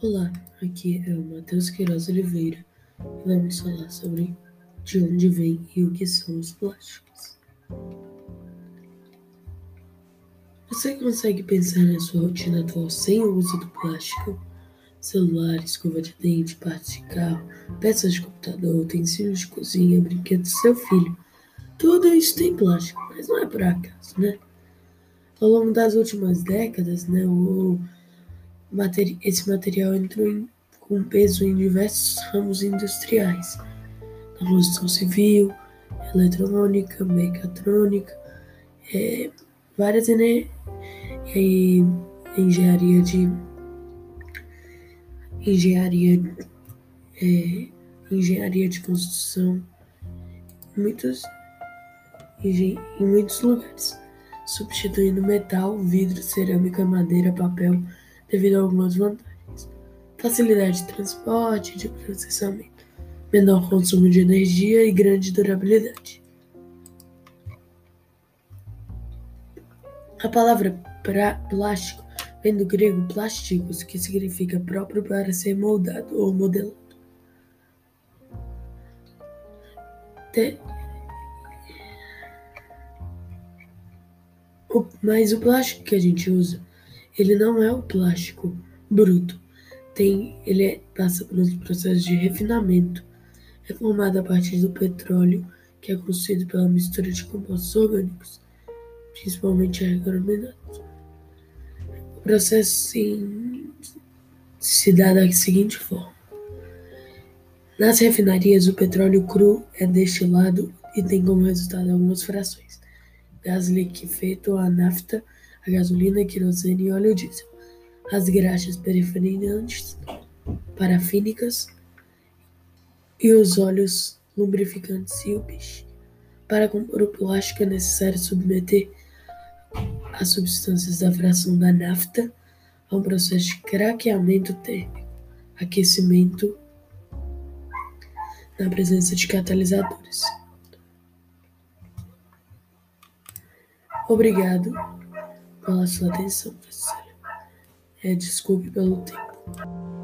Olá, aqui é o Matheus Queiroz Oliveira vamos falar sobre de onde vem e o que são os plásticos. Você consegue pensar na sua rotina atual sem o uso do plástico? Celular, escova de dente, partes de carro, peças de computador, utensílios de cozinha, brinquedos do seu filho. Tudo isso tem plástico, mas não é por acaso, né? Ao longo das últimas décadas, né, o esse material entrou com peso em diversos ramos industriais, na construção civil, eletrônica, mecatrônica, é, várias ener e engenharia de engenharia é, engenharia de construção muitos em muitos lugares substituindo metal, vidro, cerâmica, madeira, papel devido a algumas vantagens: facilidade de transporte de processamento, menor consumo de energia e grande durabilidade. A palavra plástico vem do grego plásticos, que significa próprio para ser moldado ou modelado. Te... O... Mas o plástico que a gente usa ele não é o plástico bruto. Tem, ele é, passa por um processo de refinamento. É formado a partir do petróleo, que é construído pela mistura de compostos orgânicos, principalmente agrominados. O processo sim, se dá da seguinte forma. Nas refinarias, o petróleo cru é destilado e tem como resultado algumas frações: gás liquefeito, a nafta, a gasolina, querosene e óleo diesel, as graxas periferantes, parafínicas e os óleos lubrificantes e o peixe. Para compor o plástico é necessário submeter as substâncias da fração da nafta a um processo de craqueamento térmico, aquecimento na presença de catalisadores. Obrigado pela sua atenção, professora. É, desculpe pelo tempo.